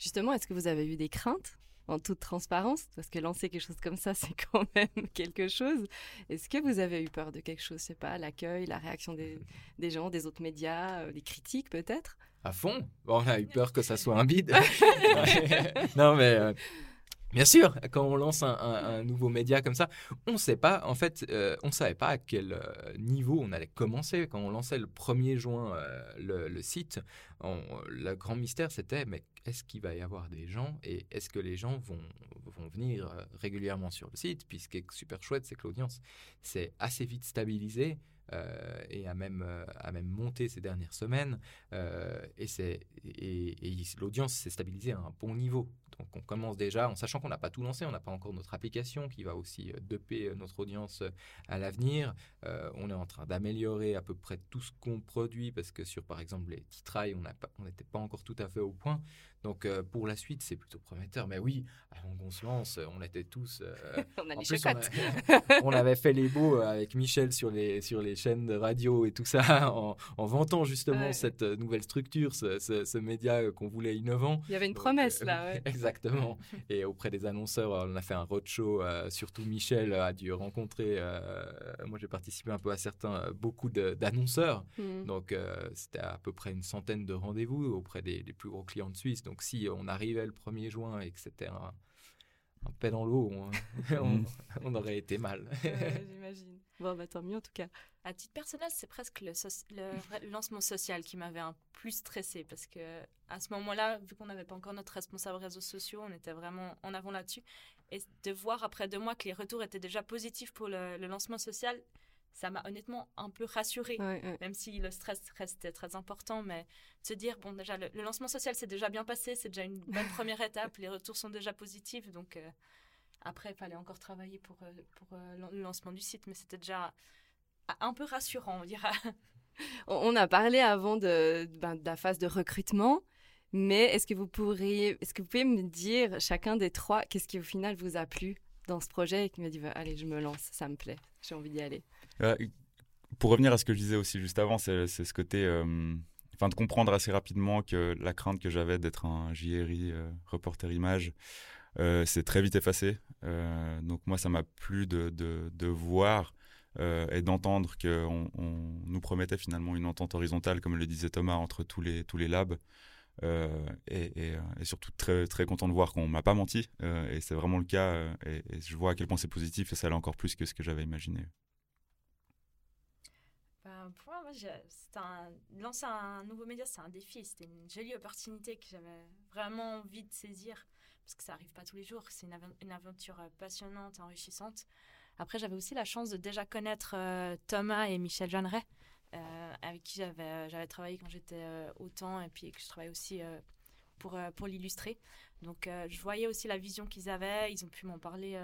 Justement, est-ce que vous avez eu des craintes en toute transparence, parce que lancer quelque chose comme ça, c'est quand même quelque chose. Est-ce que vous avez eu peur de quelque chose? Je sais pas, l'accueil, la réaction des, gens, des autres médias, euh, des critiques peut-être? À fond? on a eu peur que ça soit un bide. non, mais euh, Bien sûr, quand on lance un, nouveau média comme ça, on ne sait pas, en fait, euh, on savait pas à quel euh, niveau on allait commencer. Quand on lançait le 1er juin euh, le, site, le grand mystère c'était, mais est-ce qu'il va y avoir des gens et est-ce que les gens vont, venir régulièrement sur le site? Puis ce qui est super chouette, c'est que l'audience s'est assez vite stabilisée. et a même, monté ces dernières semaines. et l'audience s'est stabilisée à un bon niveau. Donc on commence déjà, en sachant qu'on n'a pas tout lancé, on n'a pas encore notre application qui va aussi euh, doper euh, notre audience euh, à l'avenir. on est en train d'améliorer à peu près tout ce qu'on produit parce que sur par exemple les titrailles, on n'était pas encore tout à fait au point. Donc pour la suite, c'est plutôt prometteur. Mais oui, avant qu'on se lance, on était tous. on a en plus, on, avait fait les beaux avec Michel sur les, sur les chaînes de radio et tout ça, en, vantant justement cette nouvelle structure, ce, média qu'on voulait innovant. Il y avait une promesse là. Ouais. Exactement. Et auprès des annonceurs, on a fait un roadshow. Euh, surtout Michel a dû rencontrer. Euh, moi, j'ai participé un peu à certains, euh, beaucoup d'annonceurs. Hmm. Donc, c'était à peu près une centaine de rendez-vous auprès des, plus gros clients de Suisse. Donc, si on arrivait le 1er juin et que c'était un, un dans l'eau, on, on, aurait été mal. J'imagine. Bon, bah tant mieux en tout cas. À titre personnel, c'est presque le, le, lancement social qui m'avait un plus stressé parce que à ce moment-là, vu qu'on n'avait pas encore notre responsable réseaux sociaux, on était vraiment en avant là-dessus. Et de voir après deux mois que les retours étaient déjà positifs pour le, lancement social, ça m'a honnêtement un peu rassurée, même si le stress restait très important. Mais de se dire, bon, déjà, le, lancement social s'est déjà bien passé, c'est déjà une bonne première étape, les retours sont déjà positifs. Donc, euh, après, il fallait encore travailler pour, euh, pour euh, le lancement du site, mais c'était déjà un peu rassurant, on dira. On a parlé avant de, ben, de la phase de recrutement, mais est-ce que vous pourriez, est-ce que vous pouvez me dire chacun des trois, qu'est-ce qui au final vous a plu? Dans ce projet et qui m'a dit bah, allez, je me lance, ça me plaît, j'ai envie d'y aller. Euh, pour revenir à ce que je disais aussi juste avant, c'est ce côté, enfin de comprendre assez rapidement que la crainte que j'avais d'être un JRI reporter image euh, c'est très vite effacé. Euh, donc moi, ça m'a plu de, de, voir euh, et d'entendre qu'on on nous promettait finalement une entente horizontale, comme le disait Thomas, entre tous les, tous les labs. Et, et, surtout très, très content de voir qu'on m'a pas menti. et c'est vraiment le cas. Et, je vois à quel point c'est positif et ça allait encore plus que ce que j'avais imaginé. Ben, pour moi, un, lancer un nouveau média, c'est un défi. C'était une jolie opportunité que j'avais vraiment envie de saisir parce que ça arrive pas tous les jours. C'est une, aventure euh, passionnante, enrichissante. Après, j'avais aussi la chance de déjà connaître euh, Thomas et Michel Jeanneret, euh, avec qui j'avais, j'avais travaillé quand j'étais au temps et puis que je travaille aussi pour, pour l'illustrer. Donc je voyais aussi la vision qu'ils avaient, ils ont pu m'en parler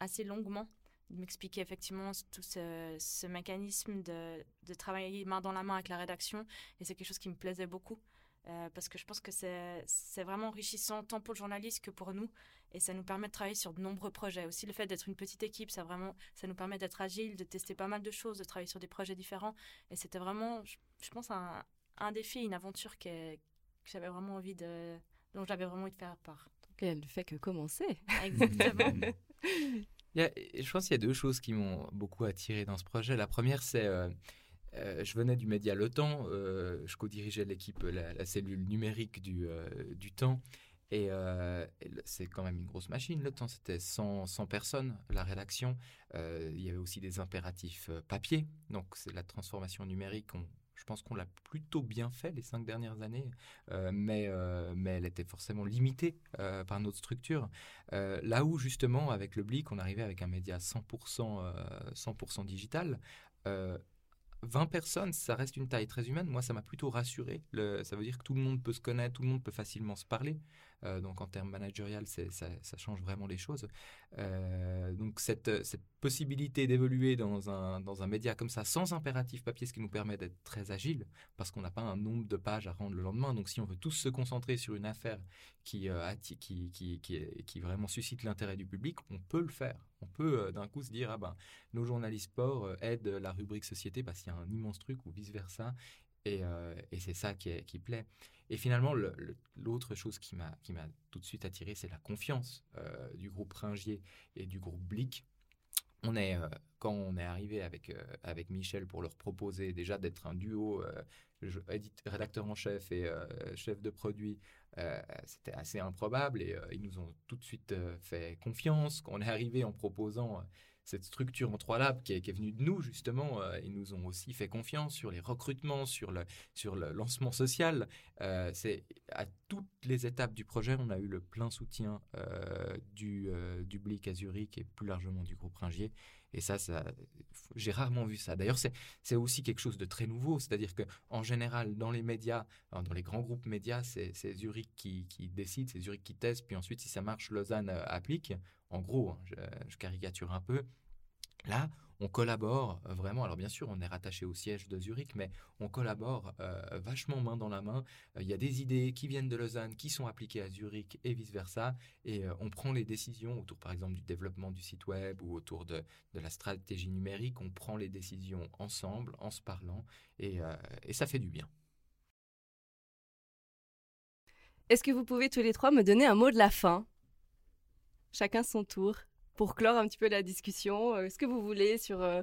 assez longuement m'expliquer effectivement tout ce, ce mécanisme de, de, travailler main dans la main avec la rédaction. Et c'est quelque chose qui me plaisait beaucoup. Euh, parce que je pense que c'est vraiment enrichissant tant pour le journaliste que pour nous. Et ça nous permet de travailler sur de nombreux projets. Aussi, le fait d'être une petite équipe, ça, vraiment, ça nous permet d'être agile, de tester pas mal de choses, de travailler sur des projets différents. Et c'était vraiment, je, pense, un, un, défi, une aventure que, que j'avais vraiment envie de, dont j'avais vraiment envie de faire part. Donc, elle ne fait que commencer. Exactement. je pense qu'il y a deux choses qui m'ont beaucoup attiré dans ce projet. La première, c'est euh, euh, je venais du média Le Temps, euh, je co-dirigeais l'équipe, la, cellule numérique du, du Temps. Et, c'est quand même une grosse machine. Le temps, c'était 100, 100, personnes, la rédaction. il y avait aussi des impératifs papier. Donc, c'est la transformation numérique. Je pense qu'on l'a plutôt bien fait les cinq dernières années, euh, mais, euh, elle était forcément limitée euh, par notre structure. là où justement, avec le Blick, on arrivait avec un média 100%, 100 digital. 20 personnes, ça reste une taille très humaine. Moi, ça m'a plutôt rassuré. Ça veut dire que tout le monde peut se connaître, tout le monde peut facilement se parler. Euh, donc en termes managérial, ça, change vraiment les choses. Euh, donc cette, possibilité d'évoluer dans un, média comme ça, sans impératif papier, ce qui nous permet d'être très agile, parce qu'on n'a pas un nombre de pages à rendre le lendemain. Donc si on veut tous se concentrer sur une affaire qui, euh, vraiment suscite l'intérêt du public, on peut le faire. On peut d'un coup se dire, ah ben, nos journalistes sport aident la rubrique société parce qu'il y a un immense truc ou vice-versa. Et, c'est ça qui plaît. Et finalement, l'autre chose qui m'a tout de suite attiré, c'est la confiance euh, du groupe Ringier et du groupe Blick. On est, euh, quand on est arrivé avec, euh, avec Michel pour leur proposer déjà d'être un duo rédacteur en chef et chef de produit, c'était assez improbable et ils nous ont tout de suite fait confiance. Quand on est arrivé en proposant cette structure en trois labs qui est, venue de nous, justement. Euh, ils nous ont aussi fait confiance sur les recrutements, sur le, sur le lancement social. Euh, c'est à toutes les étapes du projet, on a eu le plein soutien euh, du, du Blic à Zurich et plus largement du groupe Ringier. Et ça, ça j'ai rarement vu ça. D'ailleurs, c'est aussi quelque chose de très nouveau. C'est-à-dire qu'en général, dans les médias, dans les grands groupes médias, c'est Zurich qui, qui décide, c'est Zurich qui teste, puis ensuite, si ça marche, Lausanne applique. En gros, hein, je, caricature un peu. Là, on collabore euh, vraiment. Alors bien sûr, on est rattaché au siège de Zurich, mais on collabore euh, vachement main dans la main. Euh, il y a des idées qui viennent de Lausanne, qui sont appliquées à Zurich et vice-versa. Et on prend les décisions autour, par exemple, du développement du site web ou autour de, la stratégie numérique. On prend les décisions ensemble, en se parlant, et ça fait du bien. Est-ce que vous pouvez tous les trois me donner un mot de la fin? Chacun son tour, pour clore un petit peu la discussion. Euh, est-ce que vous voulez sur euh,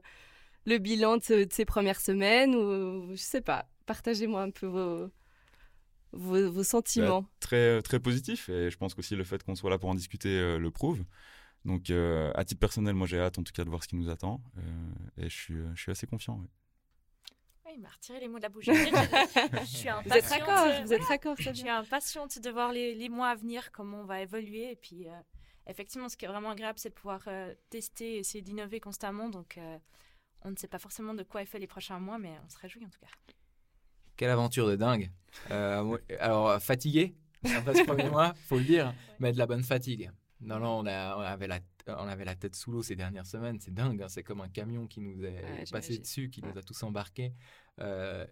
le bilan de, ces premières semaines ou je sais pas, partagez-moi un peu vos, vos, sentiments. Bah, très, très positif et je pense qu'aussi le fait qu'on soit là pour en discuter euh, le prouve. Donc à titre personnel, moi j'ai hâte en tout cas de voir ce qui nous attend et je suis, je suis assez confiant. il m'a retiré les mots de la bouche. je suis impatiente. Vous êtes d'accord, vous êtes d'accord. Je suis impatiente de voir les, les, mois à venir, comment on va évoluer et puis effectivement, ce qui est vraiment agréable, c'est de pouvoir euh, tester, essayer d'innover constamment. Donc, euh, on ne sait pas forcément de quoi est fait les prochains mois, mais on se réjouit en tout cas. Quelle aventure de dingue. Euh, alors, fatigué après ce premier mois, faut le dire, mais de la bonne fatigue. Non, non, on, a, on avait, la, on avait la tête sous l'eau ces dernières semaines. C'est dingue, hein. c'est comme un camion qui nous est passé dessus, qui nous a tous embarqués.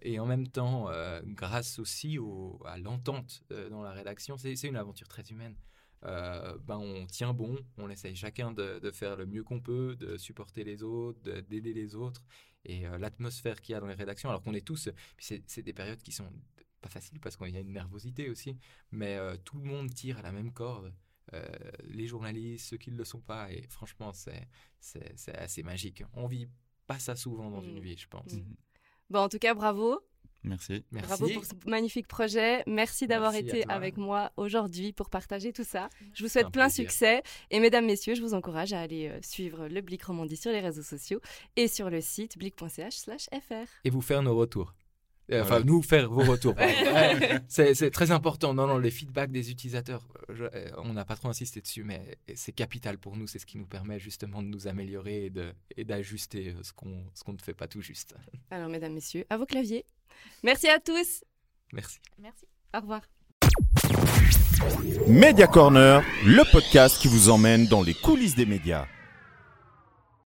et en même temps, grâce aussi au, à l'entente dans la rédaction, c'est une aventure très humaine. Euh, ben on tient bon, on essaye chacun de, faire le mieux qu'on peut, de supporter les autres, d'aider les autres. Et euh, l'atmosphère qu'il y a dans les rédactions, alors qu'on est tous, c'est des périodes qui sont pas faciles parce qu'il y a une nervosité aussi, mais euh, tout le monde tire à la même corde. les journalistes, ceux qui ne le sont pas, et franchement, c'est assez magique. On vit pas ça souvent dans une mmh. vie, je pense. Mmh. Bon, en tout cas, bravo. Merci. Bravo pour ce magnifique projet. Merci d'avoir été avec moi aujourd'hui pour partager tout ça. Je vous souhaite plein succès. Et mesdames, messieurs, je vous encourage à aller euh, suivre le Blic Romandie sur les réseaux sociaux et sur le site blic.ch/fr. Et vous faire nos retours. Euh, enfin, nous faire vos retours. c'est très important. Non, non, les feedbacks des utilisateurs, euh, on n'a pas trop insisté dessus, mais c'est capital pour nous. C'est ce qui nous permet justement de nous améliorer et d'ajuster ce qu'on ne fait pas tout juste. Alors, mesdames, messieurs, à vos claviers. Merci à tous. Merci. Merci. Au revoir. Media Corner, le podcast qui vous emmène dans les coulisses des médias.